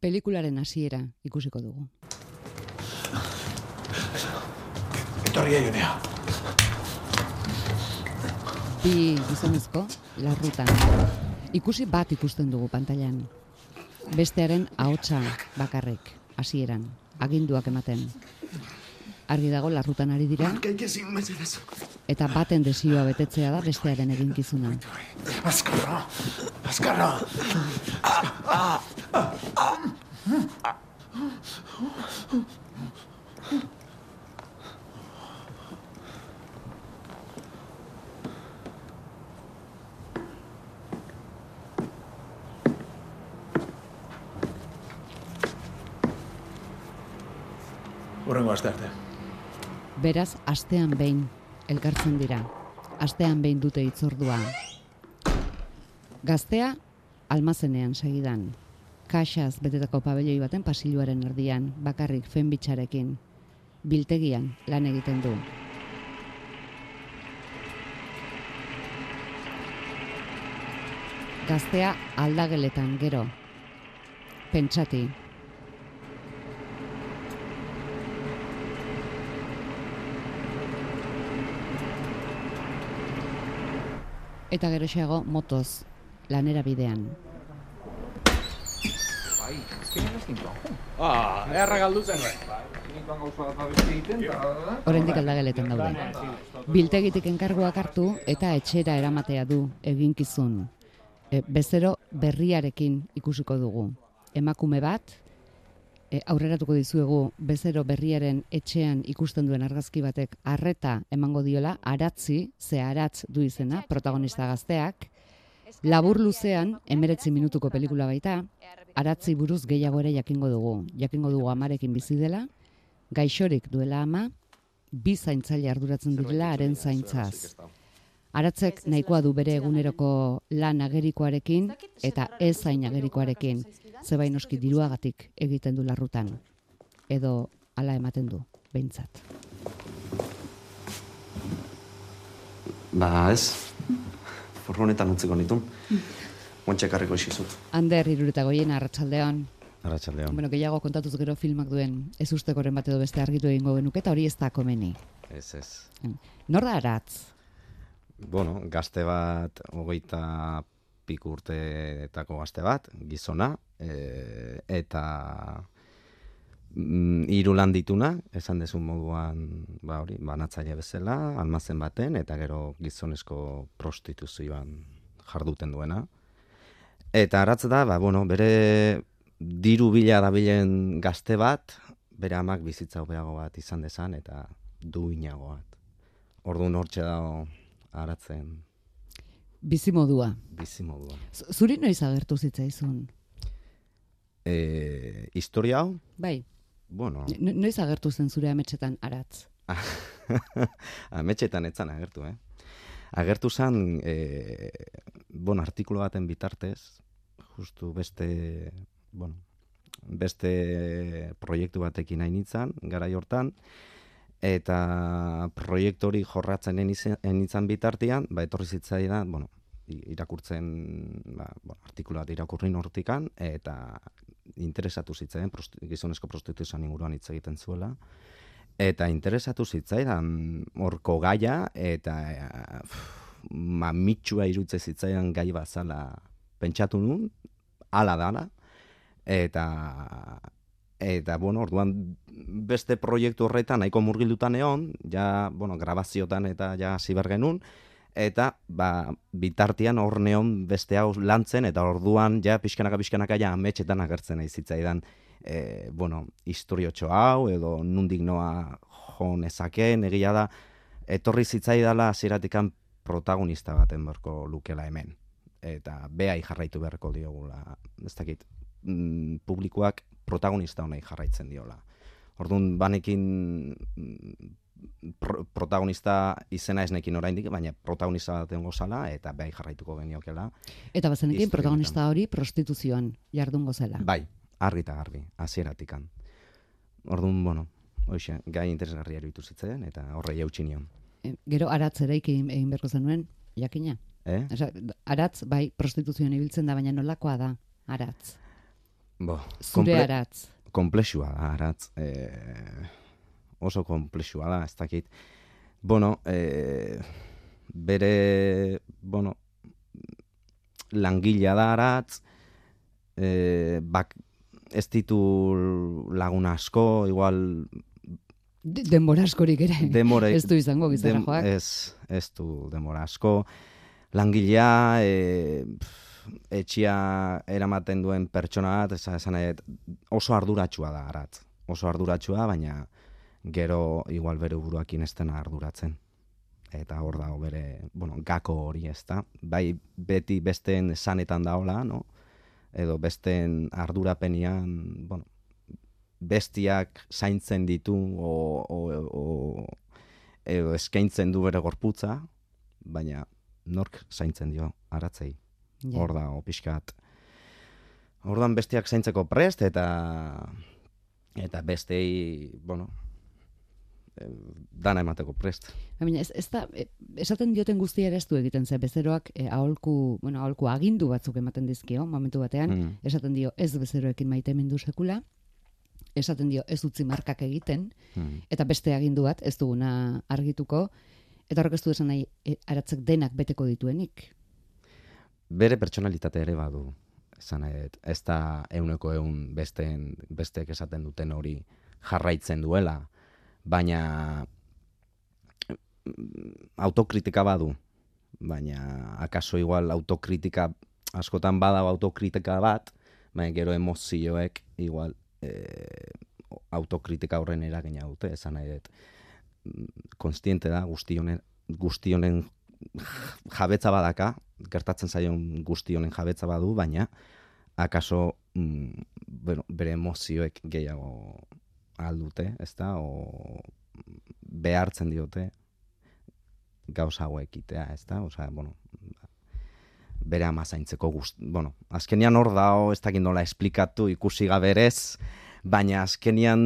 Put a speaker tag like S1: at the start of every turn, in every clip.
S1: Pelikularen hasiera ikusiko dugu.
S2: Etorri aionea.
S1: Bi gizonezko larrutan. Ikusi bat ikusten dugu pantailan. Bestearen ahotsa bakarrik hasieran aginduak ematen. Argi dago larrutan ari dira eta baten desioa betetzea da bestearen eginkizuna.
S2: Azkarra. Azkarra. Horrengo aste arte.
S1: Beraz, astean behin elkartzen dira. Astean behin dute itzordua. Gaztea almazenean segidan. Kaxaz betetako pabelloi baten pasilloaren erdian, bakarrik fenbitxarekin. Biltegian lan egiten du. Gaztea aldageletan gero. Pentsati, eta geroxeago motoz, lanera bidean.
S3: Ah, erra galdu zen.
S1: Oraindik aldageletan daude. Biltegitik enkarguak hartu eta etxera eramatea du eginkizun. E, bezero berriarekin ikusiko dugu. Emakume bat, e, aurreratuko dizuegu bezero berriaren etxean ikusten duen argazki batek arreta emango diola, aratzi, ze aratz du izena, protagonista gazteak, labur luzean, emeretzi minutuko pelikula baita, aratzi buruz gehiago ere jakingo dugu. Jakingo dugu amarekin bizi dela, gaixorik duela ama, bi zaintzaile arduratzen direla haren zaintzaz. Aratzek nahikoa du bere eguneroko lan agerikoarekin eta ez zain agerikoarekin, zebain oski diruagatik egiten du larrutan. Edo hala ematen du, behintzat.
S4: Ba, ez. Furgonetan utziko nitun. Montxe karriko isizut.
S1: Ander irureta goien arratsaldean.
S5: Arratxaldeon.
S1: Bueno, gehiago kontatuz gero filmak duen ez ustekoren bat edo beste argitu egingo genuke eta hori ez da komeni.
S5: Ez, ez.
S1: Nor da aratz?
S5: Bueno, gazte bat, hogeita piku urteetako gazte bat, gizona, e, eta hiru lan dituna, esan dezun moduan, ba hori, banatzaile bezala, almazen baten, eta gero gizonezko prostituzioan jarduten duena. Eta aratz da, ba, bueno, bere diru bila dabilen gazte bat, bere amak bizitza hobeago bat izan dezan, eta duinago bat. Orduan hortxe dago aratzen
S1: Bizimodua.
S5: bizimodua.
S1: Zuri noiz agertu zitzaizun?
S5: E, historia hau,
S1: Bai,
S5: bueno,
S1: no- noiz agertu zen zure ametsetan aratz?
S5: ametxetan etzan agertu, eh? Agertu zen, e, bueno, artikulu baten bitartez, justu beste, bueno, beste proiektu batekin hain nintzen, gara hortan, eta proiektu hori jorratzen enitzen bitartean, ba, etorri zitzaidan, bueno, irakurtzen, ba, bueno, artikulu bat irakurrin hortikan, eta interesatu zitzaidan, prosti, gizonezko prostituzioan inguruan hitz egiten zuela, eta interesatu zitzaidan horko gaia, eta eh, pff, mamitsua irutze zitzaidan gai bazala pentsatu nun, ala dala, eta eta bueno, orduan beste proiektu horretan nahiko murgildutan egon, ja, bueno, grabaziotan eta ja hasi behar genuen, eta ba, bitartean hor neon beste hau lantzen, eta orduan ja pixkanaka pixkanaka ja ametxetan agertzen nahi zitzaidan, e, bueno, historiotxo hau, edo nundik noa jo nezakeen, egia da, etorri zitzaidala hasieratik protagonista baten berko lukela hemen. Eta behai jarraitu beharko diogula, ez dakit, mm, publikoak protagonista honei jarraitzen diola. Orduan, banekin pro, protagonista izena ez nekin oraindik, baina protagonista egongo zala, eta behai jarraituko geniokela.
S1: Eta bazenekin protagonista hori prostituzioan jardungo zela.
S5: Bai, argi eta garbi, hasieratik Orduan, bueno, hoxe, gai interesgarria iruditu zitzaidan, eta horre jautsi nion.
S1: E, Gero aratz ere egin beharko zenuen, jakina.
S5: Eh?
S1: Osa, aratz, bai, prostituzioan ibiltzen da, baina nolakoa da, aratz.
S5: Bo,
S1: Zure
S5: komple-
S1: aratz.
S5: Komplexua aratz. E, oso komplexua da, ez dakit. Bueno, e, bere, bueno, langilea da aratz, e, bak, ez ditu lagun asko, igual
S1: De- Denbora askorik ere.
S5: demora...
S1: Ez du izango gizara joak.
S5: Ez, ez du demora asko. Langilea, e, etxia eramaten duen pertsona bat, esan, esan oso arduratsua da aratz. Oso arduratsua, baina gero igual bere buruakin ez dena arduratzen. Eta hor dago bere, bueno, gako hori ez da. Bai, beti besteen esanetan daola, no? Edo besteen ardurapenian, bueno, bestiak zaintzen ditu o, o, o, edo eskaintzen du bere gorputza, baina nork zaintzen dio aratzei.
S1: Ja.
S5: Hor da, pixkat. Ordan bestiak zaintzeko prest eta eta bestei, bueno, dana emateko prest.
S1: Baina ez, ez da, e, esaten dioten guztia ere ez du egiten ze, bezeroak e, aholku, bueno, aholku agindu batzuk ematen dizkio, momentu batean,
S5: Mm.
S1: esaten dio ez bezeroekin maite mindu sekula, esaten dio ez utzi markak egiten,
S5: Mm.
S1: eta beste agindu bat ez duguna argituko, eta horrek ez du esan nahi e, aratzek denak beteko dituenik.
S5: Bere pertsonalitate ere badu. Esan ez da euneko eun besteen, besteek esaten duten hori jarraitzen duela, baina autokritika badu, baina akaso igual autokritika askotan badago autokritika bat, baina gero emozioek igual e, autokritika horren eragina dute, esan nahi dut. Konstiente da guzti honen, guzti honen jabetza badaka, gertatzen zaion guzti honen jabetza badu, baina akaso mm, bueno, bere emozioek gehiago aldute, ez da, o behartzen diote gauza hauek egitea, ez da, osea, bueno, bere ama zaintzeko gust, bueno, azkenian hor dao, ez dakit nola esplikatu ikusi gaberez, baina azkenian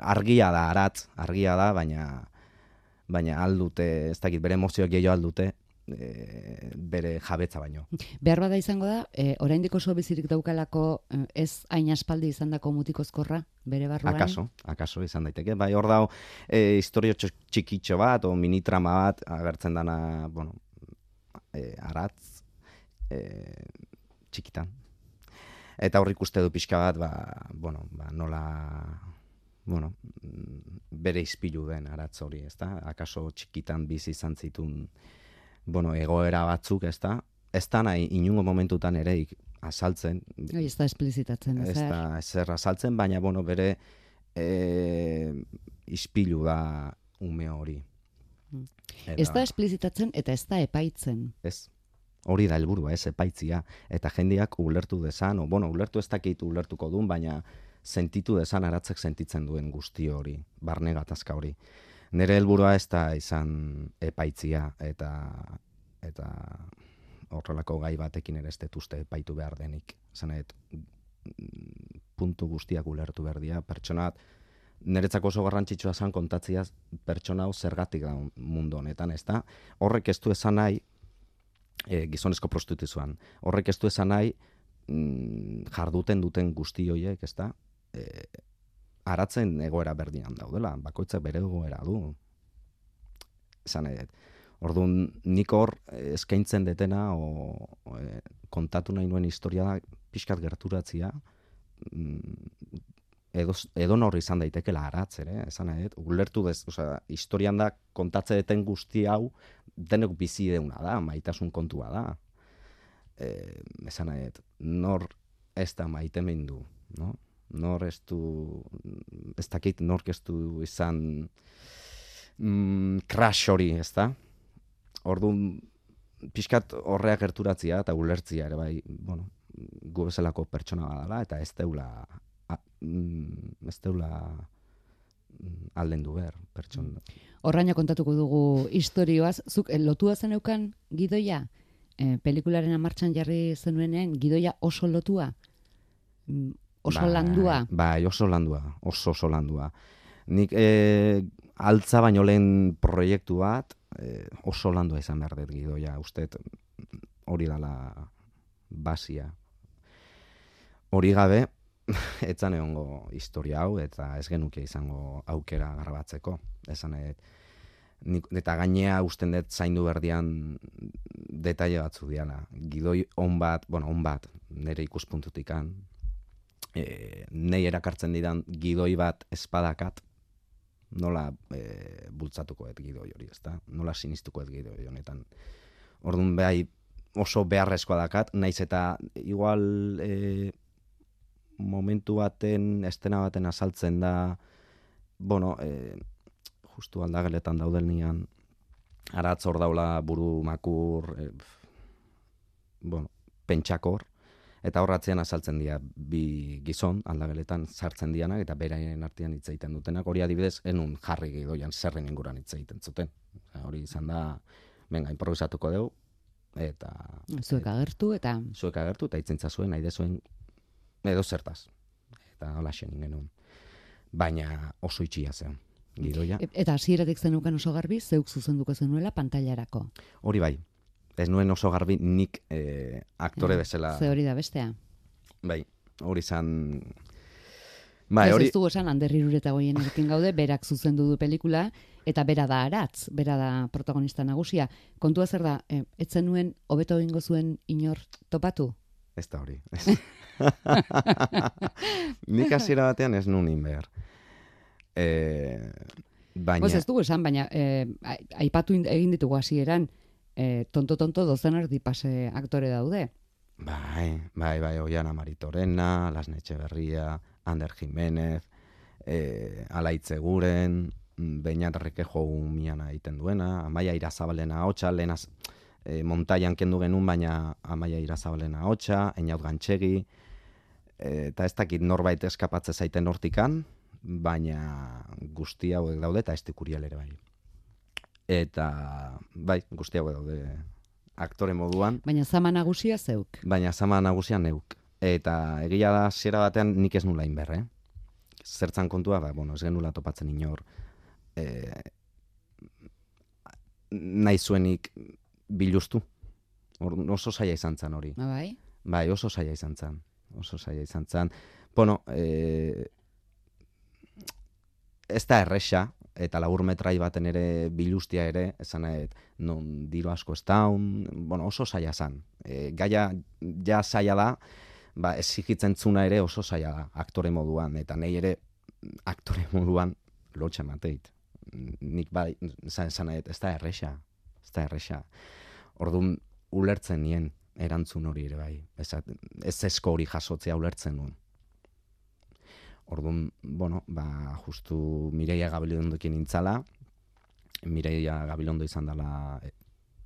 S5: argia da, aratz, argia da, baina baina aldute, ez dakit, bere emozioak gehiago aldute, e, bere jabetza baino.
S1: Behar bada izango da, e, oraindik oso bizirik daukalako e, ez hain aspaldi izandako mutikozkorra bere barruan.
S5: Akaso, akaso izan daiteke. Bai, hor dago, e, historio txo- txikitxo bat, o minitrama bat, agertzen dana, bueno, e, aratz, e, txikitan. Eta hor ikuste du pixka bat, ba, bueno, ba, nola, bueno, bere izpilu den aratz hori, ezta? Akaso txikitan bizi izan zitun, bueno, egoera batzuk, ezta? Ez da nahi inungo momentutan ere ik- azaltzen,
S1: Oi, ez da esplizitatzen,
S5: ez
S1: ez da.
S5: da ezer azaltzen, baina bueno, bere e, ispilu da ume hori.
S1: Mm.
S5: Eta,
S1: Ez da esplizitatzen eta ez da epaitzen.
S5: ez. Hori da helburua, ez epaitzia eta jendeak ulertu dezan, o bueno, ulertu ez dakit ulertuko duen, baina sentitu dezan aratzek sentitzen duen guzti hori, barne gatazka hori. Nere helburua ez da izan epaitzia eta eta horrelako gai batekin ere ez dut uste epaitu behar denik. Dut, mm, puntu guztiak ulertu behar dira, pertsona bat, niretzako oso garrantzitsua zen kontatzia pertsona hau zergatik da mundu honetan, ez da? Horrek ez du esan nahi, e, gizonezko prostituzioan, horrek ez du esan nahi, mm, jarduten duten guzti horiek, ez da? E, aratzen egoera berdinan daudela, bakoitzak bere egoera du. Esan dut. Orduan, nik hor eh, eskaintzen detena o, o e, kontatu nahi nuen historia da pixkat gerturatzia mm, edo, edo nor izan daitekela aratz ere, esan dut, ulertu dez, osea, historian da kontatze deten guzti hau denek bizi deuna da, maitasun kontua da. E, esan dut, nor ez da maite du, no? Nor ez du, ez dakit nork ez du izan mm, crash hori, ez da? Orduan, pixkat horrea gerturatzia eta ulertzia ere bai, bueno, gu bezalako pertsona badala eta ez deula a, mm, ez deula mm, aldendu behar pertsona.
S1: Horraina kontatuko dugu istorioaz, zuk eh, lotua zeneukan gidoia? E, pelikularen amartxan jarri zenuenean gidoia oso lotua? Oso
S5: Bai,
S1: landua?
S5: Bai, oso landua, oso oso landua. Nik e, altza baino lehen proiektu bat, e, oso landua izan behar dut gidoia, uste hori dala basia. hori gabe, etzan egongo historia hau, eta ez genuke izango aukera grabatzeko. Esan, et, nik, eta gainea usten dut zaindu berdian detaile batzu diana. Gidoi on bat, bueno, on bat, nire ikuspuntutikan, e, nei erakartzen didan gidoi bat espadakat, nola e, bultzatuko et gidoi hori, ezta? Nola sinistuko et gidoi honetan. Orduan behai oso beharrezkoa dakat, naiz eta igual e, momentu baten, estena baten azaltzen da, bueno, e, justu aldageletan dauden nian, aratz hor daula buru makur, e, bueno, pentsakor, eta horratzean azaltzen dira bi gizon aldageletan sartzen dianak eta beraien artean hitz egiten dutenak. Hori adibidez enun jarri gidoian zerren inguran hitz egiten zuten. Hori izan da venga improvisatuko dugu eta
S1: zuek agertu eta
S5: zuek agertu eta itzentza zuen nahi zuen edo zertaz. Eta hola genuen. Baina oso itxia zen gidoia.
S1: E- eta hasieratik zenukan oso garbi zeuk zuzenduko zenuela pantailarako
S5: hori bai ez nuen oso garbi nik eh, aktore
S1: Ja,
S5: bezala
S1: ze hori da bestea
S5: bai hori izan bai hori
S1: ez dugu esan Ander Irureta goienekin gaude, berak zuzendu du pelikula, eta bera da aratz, bera da protagonista nagusia. Kontua zer da, eh, ez zenuen hobeto egingo zuen inor topatu?
S5: Ez da hori. Ez. Nik hasiera batean ez nunin behar. E, baina,
S1: Pues ez dugu esan, baina eh, ai- aipatu in- egin ditugu hasieran eh, tonto-tonto dozen erdi pase aktore daude.
S5: bai, bai, bai, Oiana Maritorena, Lasne Etxeberria, Ander Jimenez, e, Alaitze Guren, Beñat Rekejo miana egiten duena, Amaia Irazabalena hotxa, lehenaz e, montaian kendu genuen, baina Amaia Irazabalena hotxa, Einaut Gantxegi, e, eta ez dakit norbait eskapatze zaiten hortikan, baina guzti hauek daude eta estikurial ere bai. Eta bai, guzti hauek daude aktore moduan,
S1: Baina zama nagusia zeuk.
S5: baina zama nagusia neuk. Eta egia da zera batean nik ez nula inber, eh? Zertzan kontua, ba, bueno, ez genula topatzen inor. E, nahi zuenik biluztu. Or, oso zaila izan zen hori.
S1: Ba, bai?
S5: Bai, oso zaila izan zen. Oso zaila izan zen. Bueno, e, ez da erresa, eta labur metrai baten ere bilustia ere, esan nahi, dut, non diru asko ez daun, bueno, oso zaila zen. E, gaia ja zaila da, ba, ezigitzen zuna ere oso zaila da, aktore moduan, eta nahi ere aktore moduan lotxa mateit. Nik bai, esan dut, ez da erresa, ez da erresa. Orduan, ulertzen nien erantzun hori ere bai. Ez, ez esko hori jasotzea ulertzen nuen. Orduan, bueno, ba, justu Mireia Gabilondokin intzala, Mireia Gabilondo izan dela, e,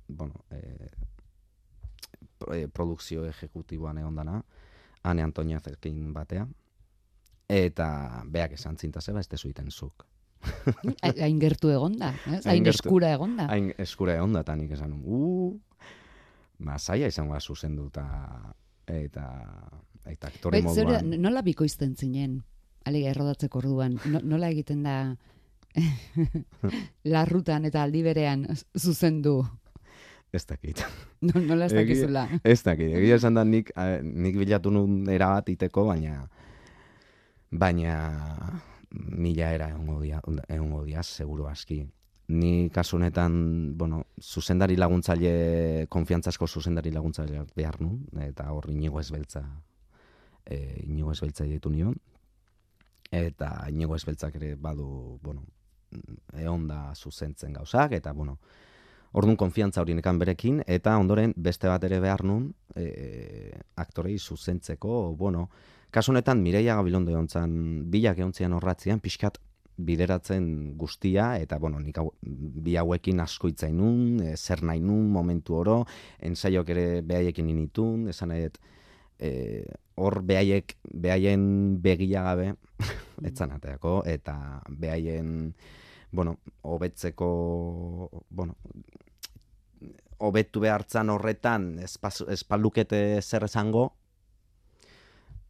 S5: bueno, e, e, produkzio ejekutiboan egon dana, Ane Antoniazekin batea, eta beak esan zinta zeba, ez tezu iten zuk.
S1: Hain gertu egonda, ez?
S5: Hain
S1: eskura egonda.
S5: Hain eskura egon da, eta nik esan nuen, ma zaila izango da zuzendu eta eta eta aktore
S1: Bai, da,
S5: moduan.
S1: nola bikoizten zinen? Alega errodatzeko orduan, no, nola egiten da larrutan eta aldi berean zuzendu?
S5: Ez dakit.
S1: No, nola ez dakizula?
S5: Ez dakit. Egia esan da nik, eh, nik bilatu nun erabat iteko, baina baina mila era egongo dia, seguru aski. Ni kasu honetan, bueno, zuzendari laguntzaile, konfiantzasko zuzendari laguntzaile behar nun, eta hor inigo ezbeltza, e, inigo ezbeltza ditu nion, eta inigo ezbeltzak ere badu, bueno, egon da zuzentzen gauzak, eta, bueno, Orduan konfiantza hori nekan berekin, eta ondoren beste bat ere behar nun, e, aktorei zuzentzeko, bueno, kasu honetan Mireia Gabilondo egon zan, bilak egon zian horratzean, pixkat bideratzen guztia, eta, bueno, nik hau, bi hauekin asko itzain nun, e, zer nahi nun, momentu oro, ensaiok ere behaiekin initun, esan nahi e, hor behaiek, behaien begia gabe, etzan ateako, eta behaien, bueno, hobetzeko, bueno, hobetu behartzan horretan espaz- espaldukete zer esango,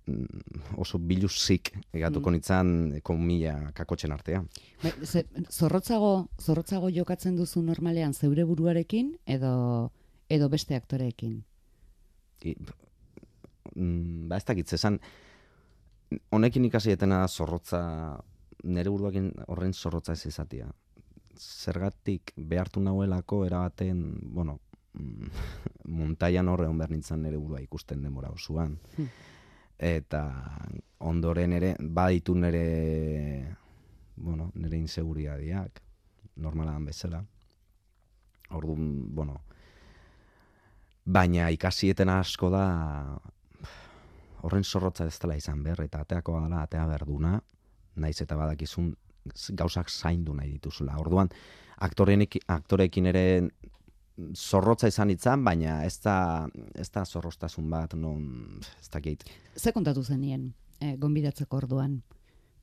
S5: mm, oso biluzik egatuko
S1: Mm.
S5: nintzen komila kakotxen artean.
S1: Bai, ze, zorrotzago, zorrotzago jokatzen duzu normalean zeure buruarekin edo edo beste aktoreekin.
S5: I, mm, ba ez dakit, esan, honekin ikasi etena zorrotza, nire buruakin horren zorrotza ez izatea. Zergatik behartu nauelako erabaten, bueno, mm, montaian horre hon nintzen nire burua ikusten demora osoan.
S1: Hmm.
S5: Eta ondoren ere, baditu nire, bueno, nire inseguriadiak, normalan bezala. Orduan, bueno, baina ikasieten asko da horren zorrotza ez dela izan behar, eta ateako dela atea berduna, naiz eta badakizun gauzak zaindu nahi dituzula. Orduan, aktorenik, aktorekin ere zorrotza izan itzan, baina ez da, ez da zorroztasun bat, non, ez dakit.
S1: Ze kontatu zenien, e, gonbidatzeko orduan?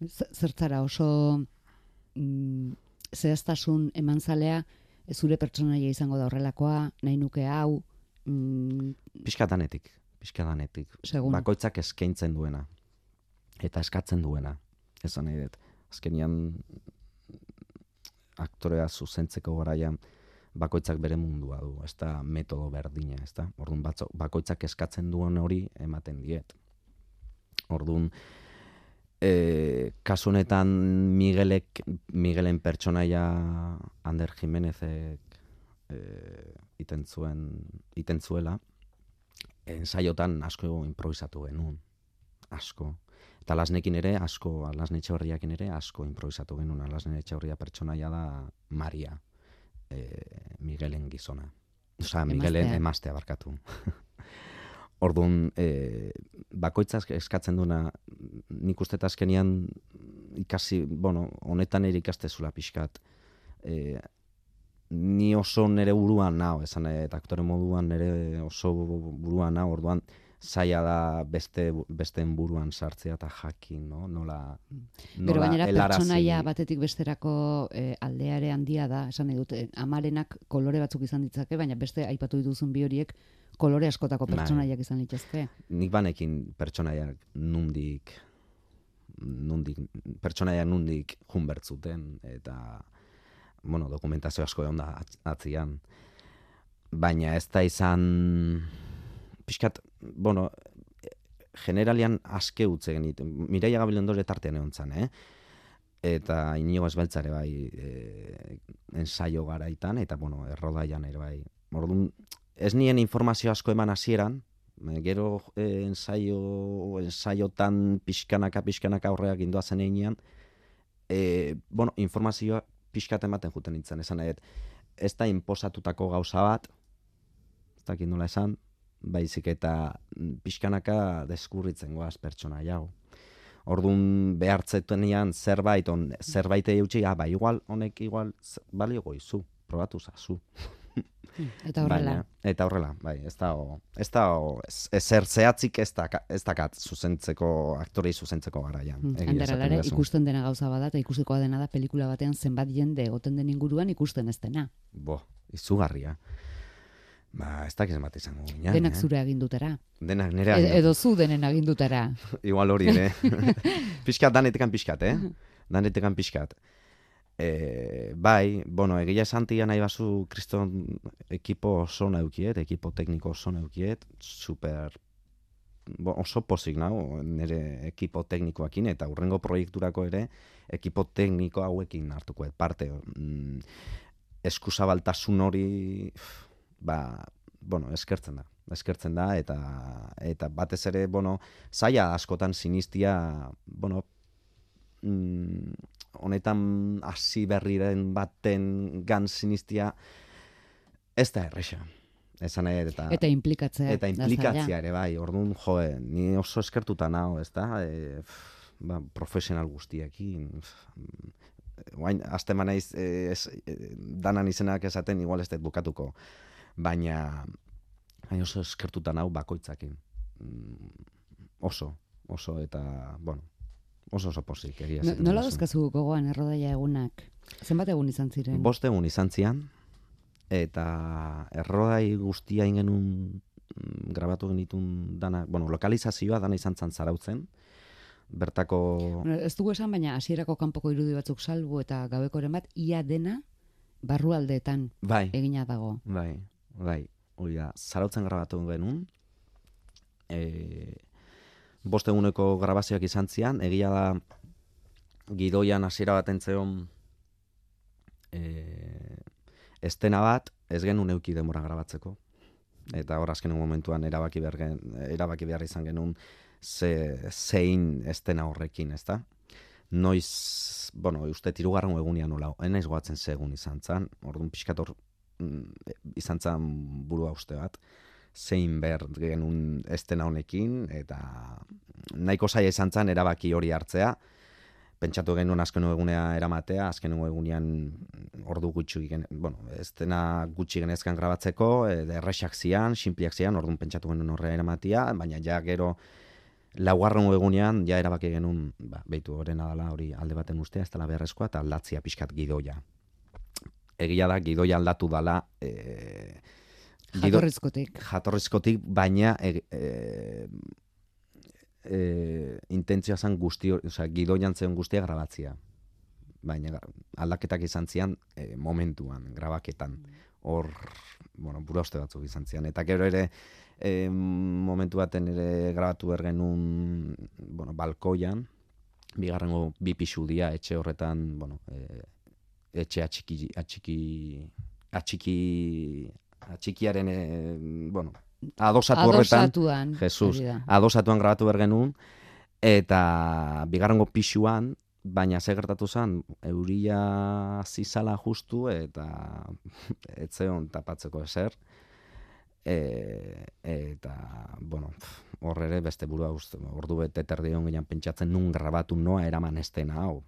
S1: Zertzara oso mm, zehaztasun eman zalea, zure pertsonaia izango da horrelakoa, nahi nuke hau, mm,
S5: Piskadanetik, piskadanetik.
S1: Segun.
S5: Bakoitzak eskaintzen duena. Eta eskatzen duena. Esan nahi dut. Azkenian aktorea zuzentzeko garaian bakoitzak bere mundua du, ez da metodo berdina, ez da? Orduan batzo, bakoitzak eskatzen duen hori ematen diet. Orduan, e, kasu honetan Miguelek, Miguelen pertsonaia Ander Jimenezek e, iten zuen, iten zuela, ensaiotan asko improvisatu genuen, asko. Eta lasnekin ere, asko, lasne etxaurriakin ere, asko improvisatu genuen. Lasne etxaurria pertsonaia da Maria, e, Miguelen gizona. Osa, Miguelen
S1: Emaztea.
S5: emaztea barkatu. Orduan, e, bakoitzak eskatzen duena, nik uste azkenian ikasi, bueno, honetan ere ikastezula pixkat, e, ni oso nere buruan nao, esan eta aktore moduan nere oso buruan nao, orduan zaila da beste besteen buruan sartzea eta jakin, no? Nola,
S1: Pero
S5: nola
S1: gainera
S5: helarazi-
S1: pertsonaia batetik besterako e, aldeare handia da, esan nahi dute, amarenak kolore batzuk izan ditzake, baina beste aipatu dituzun bi horiek kolore askotako
S5: Bai.
S1: pertsonaiak izan litezke.
S5: nik banekin pertsonaiak nundik nundik pertsonaia nundik jun bertzuten eta bueno, dokumentazio asko egon da atz- atzian. Baina ez da izan pixkat, bueno generalian aske utze genit Mireia Gabilondore tartean egon zan, eh? eta inigo esbeltzare bai e, ensaio garaitan eta bueno, errodaian ere bai. Orduan, ez nien informazio asko eman hasieran, e, gero e, ensaio, ensaiotan pixkanaka, pixkanaka aurreak indoa zen einean, e, bueno, informazioa pixkat ematen juten nintzen, esan nahi, ez da inposatutako gauza bat, ez dakit nola esan, baizik eta pixkanaka deskurritzen goaz pertsona jau. Orduan behartzetuenean zerbait, on, zerbait eutxi, ah, ba, igual, honek igual, balio goizu, probatu zazu.
S1: Eta horrela,
S5: Baina, eta horrela, bai, ez da, ez da, ez, ezer zehatzik ez da, ez dakat zuzentzeko, aktorei zuzentzeko garaian.
S1: Mm, ere,
S5: didazu.
S1: ikusten dena gauza bada eta ikusikoa dena da pelikula batean zenbat jende egoten den inguruan ikusten ez dena.
S5: Bo, izugarria. Ba, ez dakiz bat izango ginen,
S1: Denak
S5: eh?
S1: zure agindutara.
S5: Denak nire
S1: E- edo zu denen agindutara.
S5: Igual hori ere. pixkat, danetekan pixkat, eh? Danetekan pixkat. E, bai, bueno, egia esantia nahi bazu kriston ekipo oso naukiet, ekipo tekniko oso naukiet, super bo, oso pozik nau nire ekipo teknikoakin eta urrengo proiekturako ere ekipo tekniko hauekin hartuko parte. Mm, eskuzabaltasun hori ba, bueno, eskertzen da. Eskertzen da eta eta batez ere, bueno, zaila askotan sinistia, bueno, mm, honetan hasi berriren baten gan sinistia ez da erresa. Esan nahi eta
S1: Eta implikatzea.
S5: eta implikatzea ere bai, orduan, joe, ni oso eskertuta nao, ez da, e, pff, ba, profesional guztiekin, guain, azte manaiz, e, ez, e, danan izenak esaten, igual ez dut bukatuko, baina, baina oso eskertuta nau bakoitzakin, Mm, oso, oso, eta, bueno, oso oso posik, egia
S1: No- Nola
S5: duzu.
S1: dauzkazu gogoan errodaia egunak? Zenbat egun izan ziren?
S5: Bost egun izan zian, eta errodai guztia ingenun mm, grabatu genitun dana, bueno, lokalizazioa dana izan zan zarautzen, bertako...
S1: Bueno, Ez dugu esan, baina hasierako kanpoko irudi batzuk salbu eta gabekoren bat, ia dena barrualdeetan
S5: Bai,
S1: egina dago.
S5: bai, bai, hori da, zarautzen grabatu genuen, E, bost eguneko grabazioak izan zian, egia da gidoian hasiera bat entzeon e, estena bat, ez genuen euki demora grabatzeko. Eta hor azken momentuan erabaki behar, gen, erabaki behar izan genuen ze, zein estena horrekin, ezta? Noiz, bueno, uste tirugarren egunean nola, enaiz goatzen segun izan zan, orduan pixkator mm, izan zan burua uste bat, zein behar genuen estena honekin, eta nahiko zaila izan zan erabaki hori hartzea, pentsatu genuen azken egunea eramatea, azken egunean ordu gutxi gen, bueno, estena gutxi genezkan grabatzeko, e, erresak zian, simpliak zian, orduan pentsatu genuen horre eramatea, baina ja gero laugarren egunean ja erabaki genuen, ba, behitu horren adala hori alde baten ustea, ez dela beharrezkoa, eta aldatzia pixkat gidoia. Egia da, gidoia aldatu dala, e,
S1: Jatorrizkotik.
S5: Jatorrizkotik, baina e, e, e, intentzioa zen guzti, oza, gidoian zen guztia grabatzia. Baina aldaketak izan zian e, momentuan, grabaketan. Hor, bueno, bura uste batzuk izan zian. Eta gero ere, e, momentu baten ere grabatu bergenun, bueno, balkoian, bigarrengo bi pixu dia, etxe horretan, bueno, e, etxe atxiki, atxiki, atxiki, atxikiaren, e, bueno, adosatu horretan,
S1: Adosatuan.
S5: Jesus, adosatuan grabatu bergenun, eta bigarrengo pixuan, baina ze gertatu zen, euria zizala justu, eta etzeon tapatzeko ezer, e, eta, bueno, hor ere beste burua uste, ordu bete terdi hon ginen pentsatzen nun grabatu noa eraman estena hau.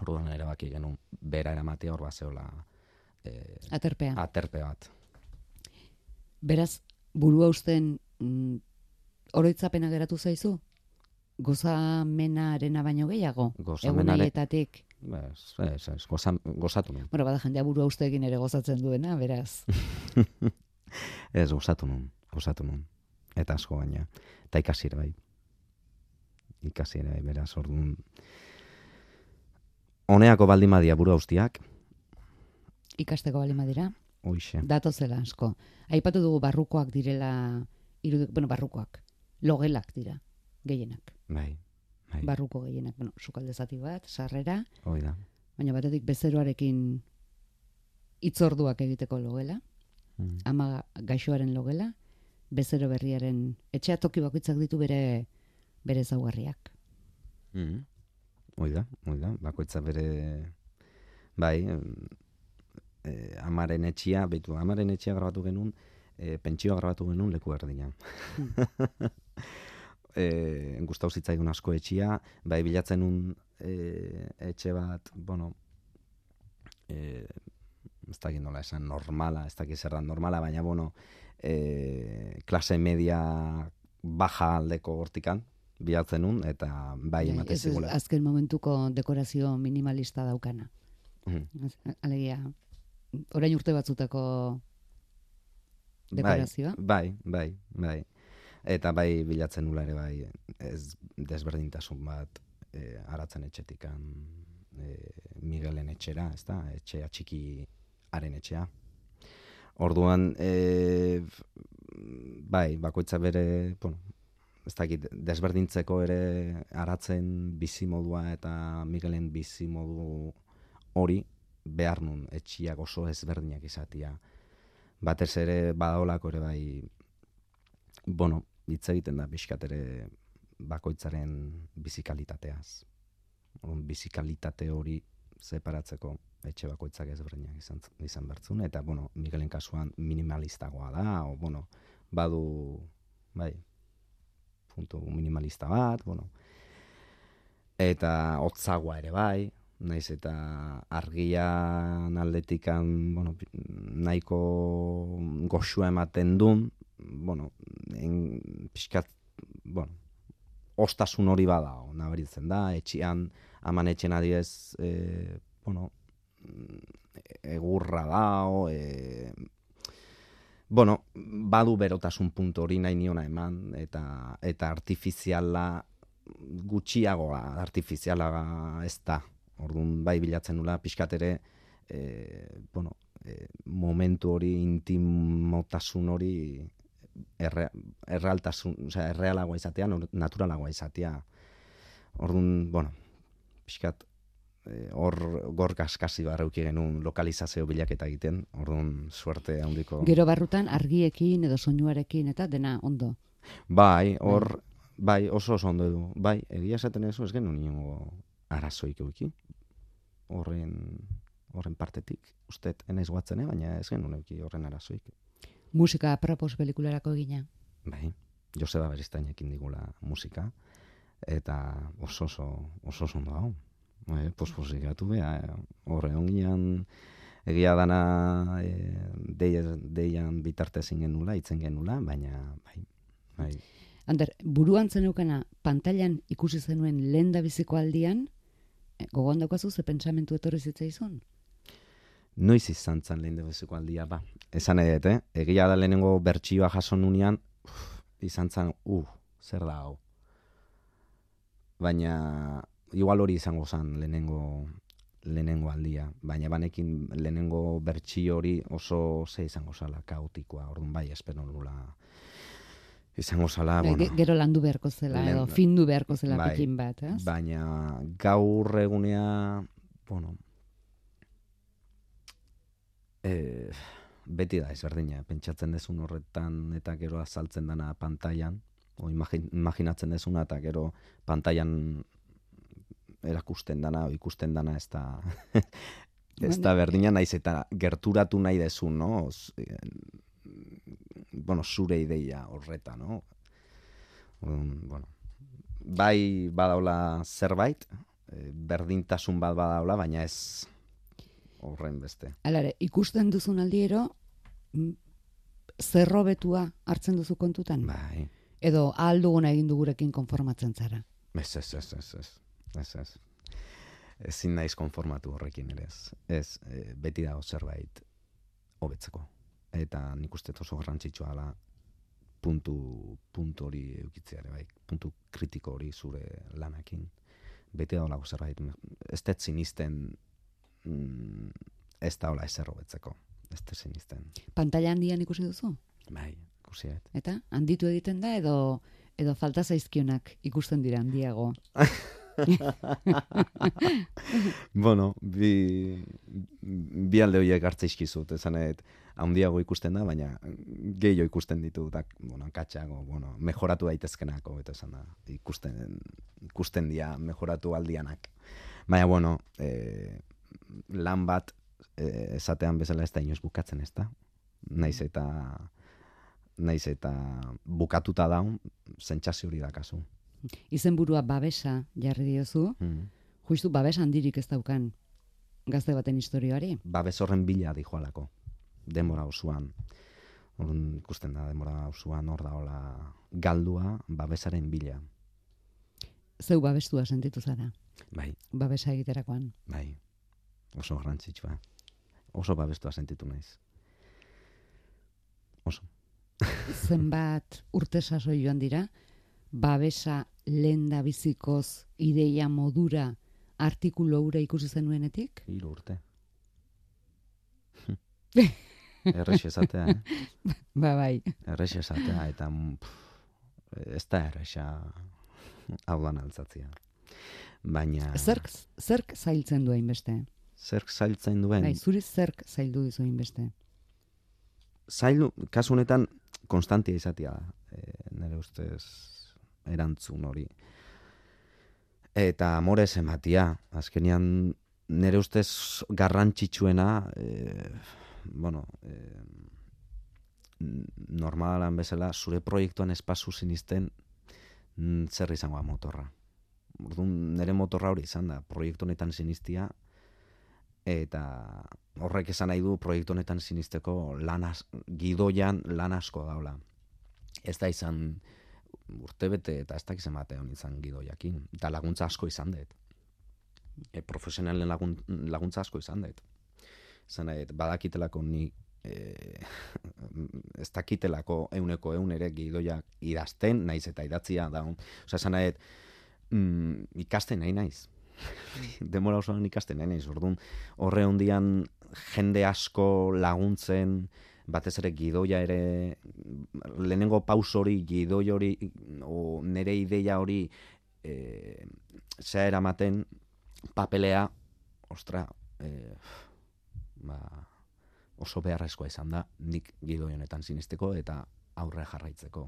S5: Orduan erabaki genuen bera eramatea hor bazeola e,
S1: Aterpea.
S5: aterpe bat.
S1: Beraz, burua usten mm, oroitzapena geratu zaizu? Gozamenarena baino gehiago?
S5: Gozamenare-
S1: Egunaietatik.
S5: Ez, ez, ez, goza, gozatu nun.
S1: Bueno, bada jendea burua usteekin ere gozatzen duena, beraz.
S5: Ez, gozatu nun, gozatu nun. Eta asko baina. Eta ikasi ere bai. Ikasi ere bai, beraz, orduan. Honeako baldin badia buru ustiak,
S1: Ikasteko bali madira.
S5: Hoixe.
S1: Datozela asko. Aipatu dugu barrukoak direla, irudik, bueno, barrukoak. Logelak dira, gehienak.
S5: Bai, bai,
S1: Barruko gehienak, bueno, sukalde zati bat, sarrera,
S5: hoi da.
S1: baina batetik bezeroarekin itzorduak egiteko logela,
S5: Mm.
S1: ama gaixoaren logela, bezero berriaren etxea toki bakoitzak ditu bere bere zaugarriak.
S5: Mm. Hoi da, hoi da, bakoitza bere, bai, eh, amaren etxia, behitu, amaren etxia grabatu genuen, eh, pentsioa grabatu genuen leku erdinan. e, gustau zitzaigun asko etxia, bai bilatzen un e, etxe bat, bueno, e, ez dakit nola esan normala, ez dakit zer normala, baina bueno, e, klase media baja aldeko hortikan, bilatzen un, eta bai ematen
S1: ez, ez,
S5: zigula.
S1: azken momentuko dekorazio minimalista daukana.
S5: Mhm.
S1: Ez- Alegia, orain urte batzutako dekorazioa.
S5: Bai, bai, bai. Eta bai bilatzen nula ere bai ez desberdintasun bat e, aratzen etxetikan e, Miguelen etxera, ez da, etxea txiki haren etxea. Orduan, e, bai, bakoitza bere, bueno, ez dakit, desberdintzeko ere aratzen bizimodua eta Miguelen bizimodu hori behar nun etxiak oso ezberdinak izatia. Batez ere badaolako ere bai, bueno, hitz egiten da pixkat ere bakoitzaren bizikalitateaz. Orduan, bizikalitate hori separatzeko etxe bakoitzak ezberdinak izan, izan bertzun, eta, bueno, Miguelen kasuan minimalistagoa da, o, bueno, badu, bai, puntu minimalista bat, bueno, eta hotzagoa ere bai, naiz eta argian aldetikan, bueno, nahiko goxua ematen dun, bueno, en, pixkat, bueno, ostasun hori bada, nabaritzen da, etxian, aman etxen adiez, e, bueno, egurra dao, e, bueno, badu berotasun puntu hori nahi niona eman, eta, eta artifiziala gutxiagoa, artifiziala ez da. Orduan bai bilatzen nula, pixkat ere, e, bueno, e, momentu hori, intimotasun hori erre, errealtasun, osea, errealagoa izatea, naturalagoa izatea. Orduan, bueno, pixkat, eh, hor gor gaskasi barreuki genuen lokalizazio bilaketa egiten, orduan suerte handiko.
S1: Gero barrutan argiekin edo soinuarekin eta dena ondo.
S5: Bai, hor, bai, oso oso ondo du. Bai, egia esaten ez ez genuen arazoik euki. Horren, horren partetik, ustet, enaiz guatzen, eh? baina ez genuen euki horren arazoik.
S1: Musika apropos pelikularako egina.
S5: Bai, Joseba Beristainekin digula musika, eta oso oso, oso oso ondo hau. Bai, posposikatu beha, horre onginan, egia dana e, deia, deian bitarte zin genula, itzen genula, baina, bai, bai,
S1: Ander, buruan zeneukana pantailan ikusi zenuen lehen da biziko aldian, eh, gogoan daukazu ze pentsamentu etorri zitzaizun?
S5: noiz izan zen lehen debezeko aldia, ba. Esan dut, eh? Egia da lehenengo bertsioa jaso nunean, izan zen, uh, zer da hau. Baina, igual hori izango zen lehenengo, lehenengo aldia. Baina banekin lehenengo bertsio hori oso ze izango zala, kaotikoa. Orduan bai, espero nula izango zala,
S1: Bai,
S5: bueno.
S1: ge- Gero landu beharko zela, edo findu beharko zela
S5: Bai,
S1: pikin bat, ez?
S5: Baina gaur egunea, bueno, e, beti da ezberdina, pentsatzen dezun horretan eta gero azaltzen dana pantailan, o imagin, imaginatzen dezuna eta gero pantailan erakusten dana, o ikusten dana ez da, ez da berdina naiz eta gerturatu nahi dezun, no? Eh, bueno, zure ideia horreta, no? Orduan, bueno, bai badaula zerbait, eh, berdintasun bat badaula, baina ez horren beste.
S1: Alare, ikusten duzun aldiero, mm, zerrobetua hartzen duzu kontutan?
S5: Bai,
S1: Edo ahal duguna egin dugurekin konformatzen zara?
S5: ez, ez, ez, ez, ez, ez, ez. Ezin naiz konformatu horrekin ere ez. Ez, eh, beti dago zerbait hobetzeko. Eta nik uste oso garrantzitsua dela puntu, puntu hori eukitzea ere bai, puntu kritiko hori zure lanakin. Beti dago zerbait, ez dut sinisten mm, ez da hola ezer hobetzeko. Ez dut sinisten.
S1: Pantaila handian ikusi duzu?
S5: Bai, ikusi dut.
S1: Eta handitu egiten da edo edo falta zaizkionak ikusten dira handiago.
S5: Bueno, bi, bi alde horiek hartze izkizut, esan edo, handiago ikusten da, baina gehiago ikusten ditu, da, bueno, katxago, bueno, mejoratu daitezkenako, eta esan da, ikusten, ikusten dia mejoratu aldianak. Baina, bueno, e, lan bat, e, esatean bezala ez da inoz bukatzen, ez da? Naiz eta, naiz eta bukatuta daun, zentsazio hori dakazu.
S1: Izenburua babesa jarri diozu,
S5: Mm.
S1: justu babes handirik ez daukan gazte baten historioari.
S5: babes horren bila dijoalako. Denbora osoan. Orduan ikusten da denbora osoan hor da hola galdua babesaren bila.
S1: Zeu babestua sentitu zara,
S5: Bai,
S1: babesa egiterakoan.
S5: bai. Oso garrantzitsua. Oso babestua sentitu naiz. Oso.
S1: Zenbat urte sasoi joan dira, babesa lenda bizikoz ideia modura artikulu hura ikusi zenuenetik?
S5: Hiru urte. Errex esatea, eh?
S1: Ba bai.
S5: Errex esatea, eta pff, ez da errexa haudan altzatzea. Baina...
S1: Zerk, zerk zailtzen du hainbeste?
S5: Zerk zailtzen duen?
S1: Bai, zuri zerk zaildu dizu hainbeste?
S5: zailu, kasu honetan, konstantia izatea da, e, nire ustez erantzun hori. Eta amorez ematia, azkenian nire ustez garrantzitsuena, e, bueno, e, normalan bezala, zure proiektuan espazu sinisten mm, zer izango da motorra. Orduan, nire motorra hori izan da, proiektu honetan sinistia, eta horrek esan nahi du proiektu honetan sinisteko lan gidoian lan asko daula. Ez da izan urtebete eta ez dakiz emate hon izan gidoiakin. Eta laguntza asko izan dut. E, profesionalen lagun, laguntza asko izan dut. Zan badakitelako ni e, ez dakitelako euneko eun ere gidoiak idazten, naiz eta idatzia da. Osa, dut, mm, ikasten nahi naiz. Demora osoan ikasten nahi naiz. Orduan, horre hondian jende asko laguntzen, batez ere gidoia ere, lehenengo paus hori, gidoi hori, o nere ideia hori, e, zea eramaten, papelea, ostra, e, ba, oso beharrezkoa izan da, nik gidoi honetan sinisteko eta aurre jarraitzeko.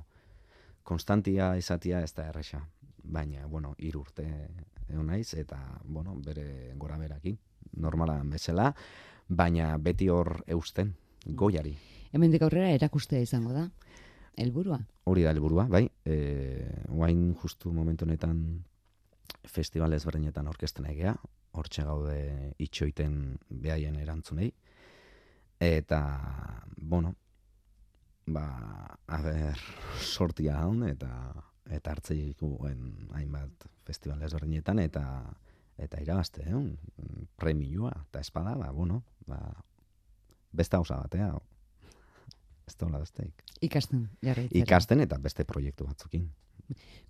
S5: Konstantia izatia ez da erresa, baina, bueno, hiru urte egon naiz, eta, bueno, bere gora berakin, normala bezala, baina beti hor eusten, goiari.
S1: Hemendik aurrera erakustea izango da. Helburua.
S5: Hori da helburua, bai. E, oain justu momentu honetan festival ezberdinetan orkesten egea, hortxe gaude itxoiten behaien erantzunei. Eta, bueno, ba, a ber, sortia hon, eta eta hartze dituen hainbat festival ezberdinetan, eta eta irabazte, eh? premioa, eta espada, ba, bueno, ba, beste hausa batea, ez da besteik.
S1: Ikasten, jarraitzera.
S5: Ikasten eta beste proiektu batzukin.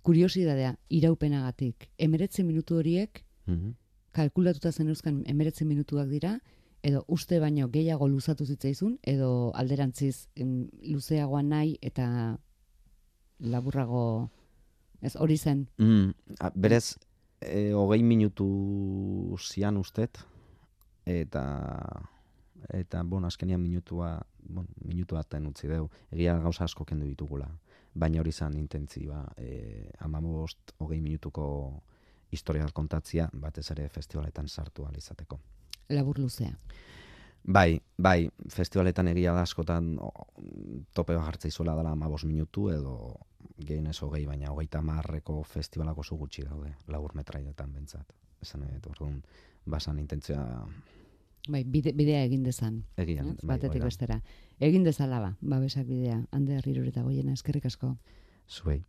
S1: Kuriosidadea, iraupenagatik, emeretze minutu horiek,
S5: Mhm.
S1: kalkulatuta zen euskan emeretze minutuak dira, edo uste baino gehiago luzatu zitzaizun, edo alderantziz em, luzeagoa nahi eta laburrago, ez hori zen,
S5: Mm, a, berez, e, hogei minutu zian ustet, eta eta, bueno, azkenian minutua, bueno, minutu baten utzi deu, egia gauza asko kendu ditugula, baina hori zan intentzioa, e, amabost, hogei minutuko historia kontatzia, batez ere festivaletan sartu izateko.
S1: labur luzea.
S5: Bai, bai, festivaletan egia da askotan o, tope bat jartzea izuela dela amabos minutu edo gehienez hogei, baina hogeita marreko festivalako oso gutxi daude, labur metraietan bentsat. Esan dut, orduan, basan intentzioa
S1: Bai, bide, bidea egin dezan.
S5: egia.
S1: ez?
S5: bai,
S1: Batetik
S5: hori da.
S1: Egin dezala ba, babesak bidea. Hande herrirureta goiena, eskerrik asko.
S5: Zuei.